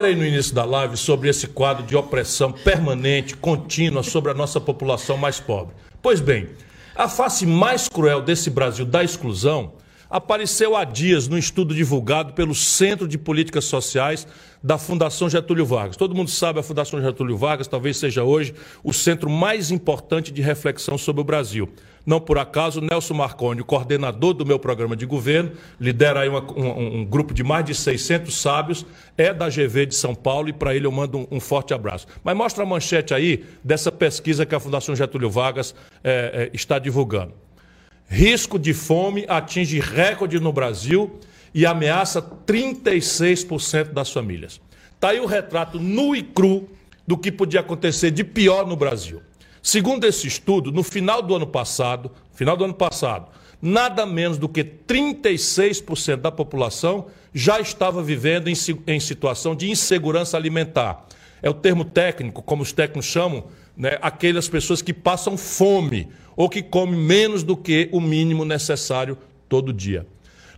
Falei no início da live sobre esse quadro de opressão permanente, contínua sobre a nossa população mais pobre. Pois bem, a face mais cruel desse Brasil da exclusão apareceu há dias no estudo divulgado pelo Centro de Políticas Sociais da Fundação Getúlio Vargas. Todo mundo sabe a Fundação Getúlio Vargas talvez seja hoje o centro mais importante de reflexão sobre o Brasil. Não por acaso, Nelson Marconi, coordenador do meu programa de governo, lidera aí uma, um, um, grupo de mais de 600 sábios, é da GV de São Paulo e para ele eu mando um, um, forte abraço. Mas mostra a manchete aí dessa pesquisa que a Fundação Getúlio Vargas é, é, está divulgando. Risco de fome atinge recorde no Brasil e ameaça 36% das famílias. Está aí o retrato nu e cru do que podia acontecer de pior no Brasil. Segundo esse estudo, no final do ano passado, final do ano passado, nada menos do que 36% da população já estava vivendo em, em, situação de insegurança alimentar. É o termo técnico, como os técnicos chamam, né, aquelas pessoas que passam fome ou que comem menos do que o mínimo necessário todo dia.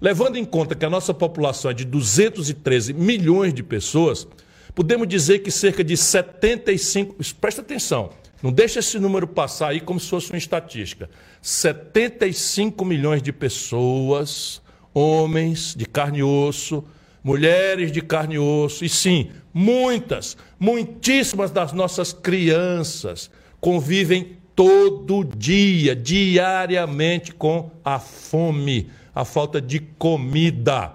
Levando em conta que a nossa população é de 213 milhões de pessoas, podemos dizer que cerca de 75, presta atenção, não deixa esse número passar aí como se fosse uma estatística. 75 milhões de pessoas, homens de carne e osso, mulheres de carne e osso, e sim, muitas, muitíssimas das nossas crianças convivem todo dia, diariamente com a fome, a falta de comida.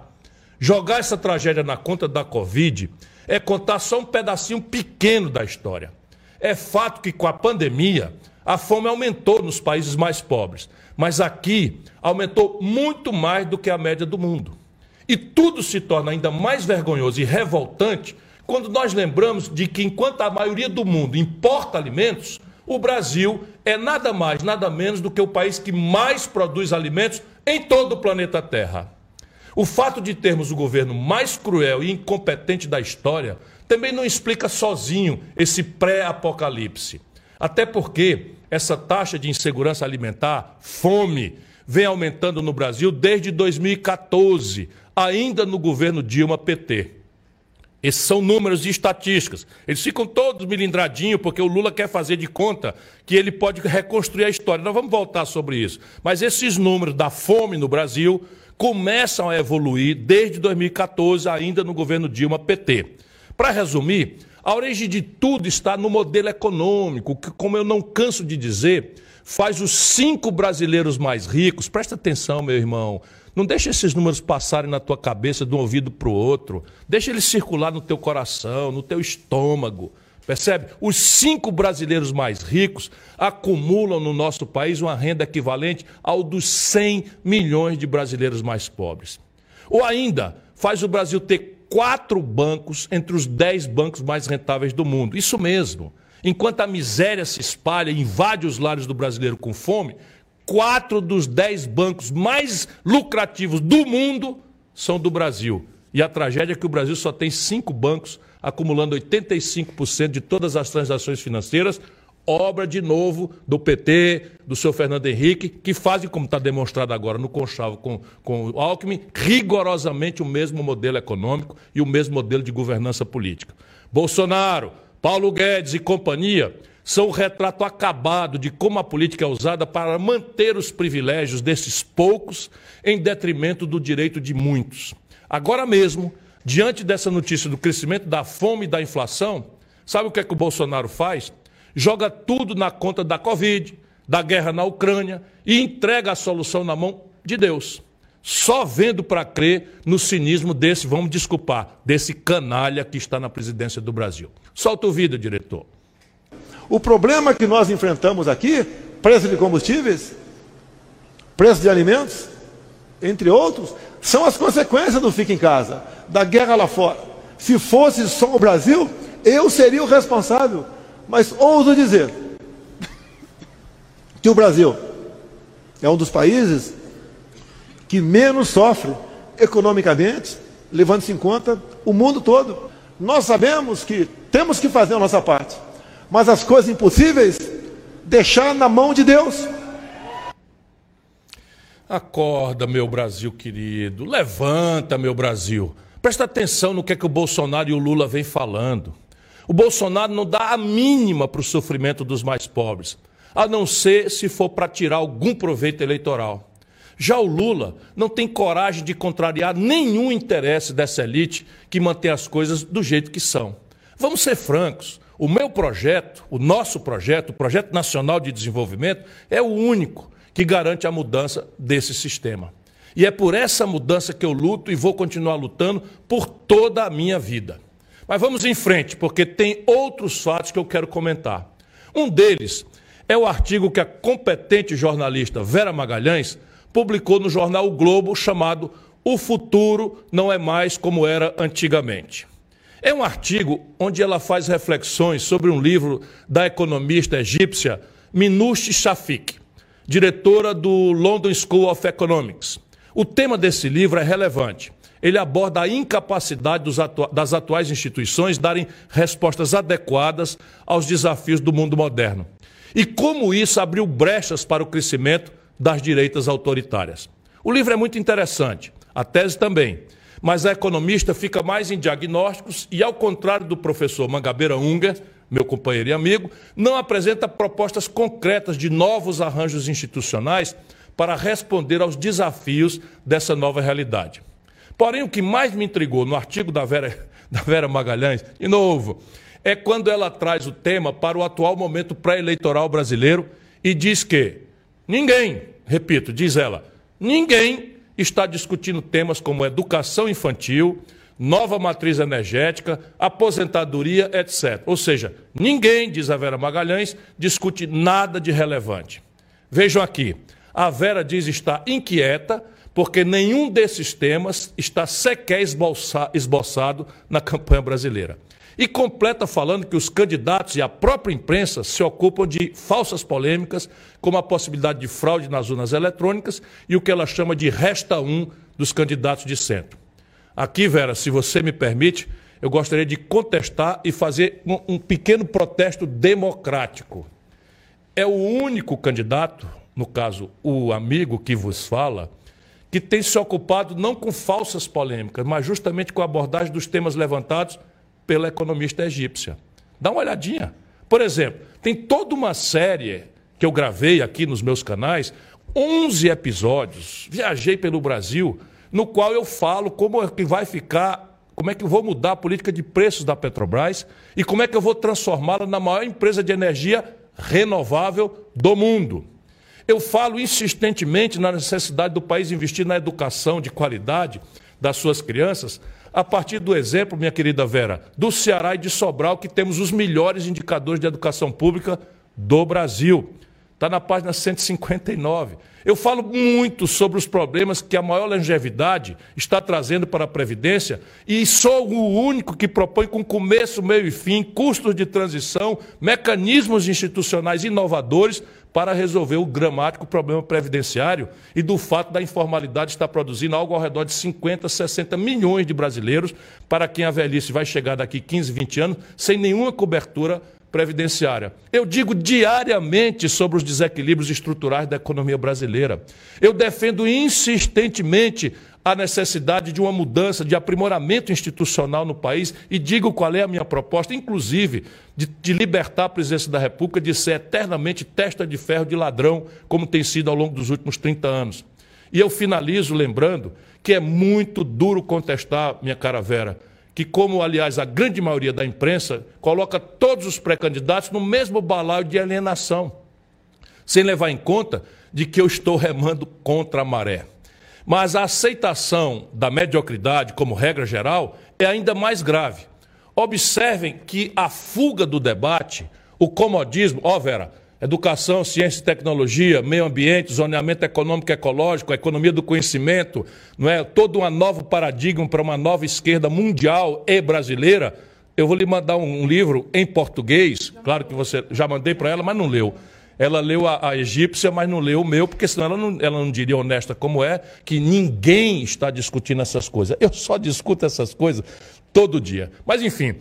Jogar essa tragédia na conta da Covid é contar só um pedacinho pequeno da história. É fato que com a pandemia a fome aumentou nos países mais pobres, mas aqui aumentou muito mais do que a média do mundo. E tudo se torna ainda mais vergonhoso e revoltante quando nós lembramos de que, enquanto a maioria do mundo importa alimentos, o Brasil é nada mais, nada menos do que o país que mais produz alimentos em todo o planeta Terra. O fato de termos o governo mais cruel e incompetente da história também não explica sozinho esse pré-apocalipse. Até porque essa taxa de insegurança alimentar, fome, vem aumentando no Brasil desde 2014, ainda no governo Dilma PT. Esses são números e estatísticas. Eles ficam todos milindradinhos porque o Lula quer fazer de conta que ele pode reconstruir a história. Nós vamos voltar sobre isso. Mas esses números da fome no Brasil começam a evoluir desde 2014, ainda no governo Dilma PT. Para resumir, a origem de tudo está no modelo econômico, que, como eu não canso de dizer, faz os cinco brasileiros mais ricos. Presta atenção, meu irmão. Não deixe esses números passarem na tua cabeça de um ouvido para o outro. Deixa eles circular no teu coração, no teu estômago. Percebe? Os cinco brasileiros mais ricos acumulam no nosso país uma renda equivalente ao dos 100 milhões de brasileiros mais pobres. Ou ainda, faz o Brasil ter quatro bancos entre os dez bancos mais rentáveis do mundo. Isso mesmo. Enquanto a miséria se espalha e invade os lares do brasileiro com fome, quatro dos dez bancos mais lucrativos do mundo são do Brasil. E a tragédia é que o Brasil só tem cinco bancos acumulando 85% de todas as transações financeiras, obra de novo do PT, do seu Fernando Henrique, que fazem, como está demonstrado agora no Conchavo com, com o Alckmin, rigorosamente o mesmo modelo econômico e o mesmo modelo de governança política. Bolsonaro, Paulo Guedes e companhia são o retrato acabado de como a política é usada para manter os privilégios desses poucos em detrimento do direito de muitos. Agora mesmo, diante dessa notícia do crescimento da fome e da inflação, sabe o que é que o Bolsonaro faz? joga tudo na conta da Covid, da guerra na Ucrânia e entrega a solução na mão de Deus. Só vendo para crer no cinismo desse, vamos desculpar, desse canalha que está na presidência do Brasil. Solta o vídeo, diretor. O problema que nós enfrentamos aqui, preço de combustíveis, preço de alimentos, entre outros, são as consequências do fica em casa, da guerra lá fora. Se fosse só o Brasil, eu seria o responsável mas ouso dizer que o Brasil é um dos países que menos sofre economicamente, levando-se em conta o mundo todo. Nós sabemos que temos que fazer a nossa parte, mas as coisas impossíveis, deixar na mão de Deus. Acorda, meu Brasil querido, levanta, meu Brasil. Presta atenção no que é que o Bolsonaro e o Lula vêm falando. O Bolsonaro não dá a mínima para o sofrimento dos mais pobres, a não ser se for para tirar algum proveito eleitoral. Já o Lula não tem coragem de contrariar nenhum interesse dessa elite que mantém as coisas do jeito que são. Vamos ser francos. O meu projeto, o nosso projeto, o Projeto Nacional de Desenvolvimento, é o único que garante a mudança desse sistema. E é por essa mudança que eu luto e vou continuar lutando por toda a minha vida. Mas vamos em frente, porque tem outros fatos que eu quero comentar. Um deles é o artigo que a competente jornalista Vera Magalhães publicou no jornal o Globo chamado O Futuro Não É Mais Como Era Antigamente. É um artigo onde ela faz reflexões sobre um livro da economista egípcia Minouche Shafik, diretora do London School of Economics. O tema desse livro é relevante ele aborda a incapacidade das atuais instituições darem respostas adequadas aos desafios do mundo moderno. E como isso abriu brechas para o crescimento das direitas autoritárias. O livro é muito interessante, a tese também, mas a economista fica mais em diagnósticos e, ao contrário do professor Mangabeira Unger, meu companheiro e amigo, não apresenta propostas concretas de novos arranjos institucionais para responder aos desafios dessa nova realidade. Porém, o que mais me intrigou no artigo da Vera, da Vera Magalhães, de novo, é quando ela traz o tema para o atual momento pré-eleitoral brasileiro e diz que ninguém, repito, diz ela, ninguém está discutindo temas como educação infantil, nova matriz energética, aposentadoria, etc. Ou seja, ninguém, diz a Vera Magalhães, discute nada de relevante. Vejam aqui, a Vera diz estar inquieta porque nenhum desses temas está sequer esboçado na campanha brasileira. E completa falando que os candidatos e a própria imprensa se ocupam de falsas polêmicas, como a possibilidade de fraude nas urnas eletrônicas e o que ela chama de resta um dos candidatos de centro. Aqui, Vera, se você me permite, eu gostaria de contestar e fazer um, um pequeno protesto democrático. É o único candidato, no caso, o amigo que vos fala, que tem se ocupado não com falsas polêmicas, mas justamente com a abordagem dos temas levantados pela economista egípcia. Dá uma olhadinha. Por exemplo, tem toda uma série que eu gravei aqui nos meus canais, 11 episódios, viajei pelo Brasil, no qual eu falo como é que vai ficar, como é que eu vou mudar a política de preços da Petrobras e como é que eu vou transformá-la na maior empresa de energia renovável do mundo. Eu falo insistentemente na necessidade do país investir na educação de qualidade das suas crianças, a partir do exemplo, minha querida Vera, do Ceará e de Sobral, que temos os melhores indicadores de educação pública do Brasil. Está na página 159. Eu falo muito sobre os problemas que a maior longevidade está trazendo para a Previdência e sou o único que propõe com começo, meio e fim, custos de transição, mecanismos institucionais inovadores para resolver o dramático problema previdenciário e do fato da informalidade estar produzindo algo ao redor de 50, 60 milhões de brasileiros para quem a velhice vai chegar daqui 15, 20 anos sem nenhuma cobertura previdenciária. Eu digo diariamente sobre os desequilíbrios estruturais da economia brasileira. Eu defendo insistentemente a necessidade de uma mudança, de aprimoramento institucional no país e digo qual é a minha proposta, inclusive de, de, libertar a presidência da República de ser eternamente testa de ferro de ladrão, como tem sido ao longo dos últimos 30 anos. E eu finalizo lembrando que é muito duro contestar, minha cara Vera, que, como aliás a grande maioria da imprensa, coloca todos os pré-candidatos no mesmo balaio de alienação, sem levar em conta de que eu estou remando contra a maré. Mas a aceitação da mediocridade como regra geral é ainda mais grave. Observem que a fuga do debate, o comodismo, ó oh Vera, Educação, ciência e tecnologia, meio ambiente, zoneamento econômico e ecológico, economia do conhecimento, não é? todo um novo paradigma para uma nova esquerda mundial e brasileira. Eu vou lhe mandar um livro em português, claro que você já mandei para ela, mas não leu. Ela leu a, a, egípcia, mas não leu o meu, porque senão ela não, ela não diria honesta como é, que ninguém está discutindo essas coisas. Eu só discuto essas coisas todo dia. Mas enfim,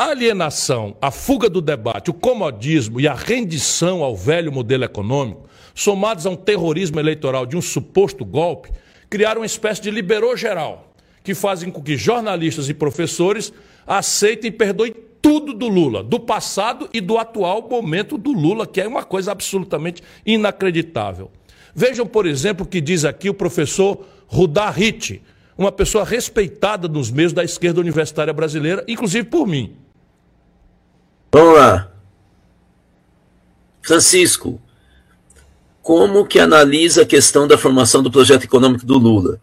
a alienação, a fuga do debate, o comodismo e a rendição ao velho modelo econômico, somados a um terrorismo eleitoral de um suposto golpe, criaram uma espécie de liberou geral, que fazem com que jornalistas e professores aceitem e perdoem tudo do Lula, do passado e do atual momento do Lula, que é uma coisa absolutamente inacreditável. Vejam, por exemplo, o que diz aqui o professor Rudá Ritt, uma pessoa respeitada nos meios da esquerda universitária brasileira, inclusive por mim. Vamos lá. Francisco, como que analisa a questão da formação do projeto econômico do Lula?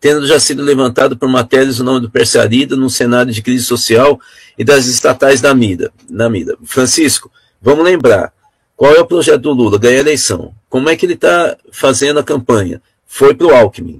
Tendo já sido levantado por matérias o nome do Persearida num cenário de crise social e das estatais da mida, na mida. Francisco, vamos lembrar, qual é o projeto do Lula? Ganhar a eleição. Como é que ele está fazendo a campanha? Foi para o Alckmin.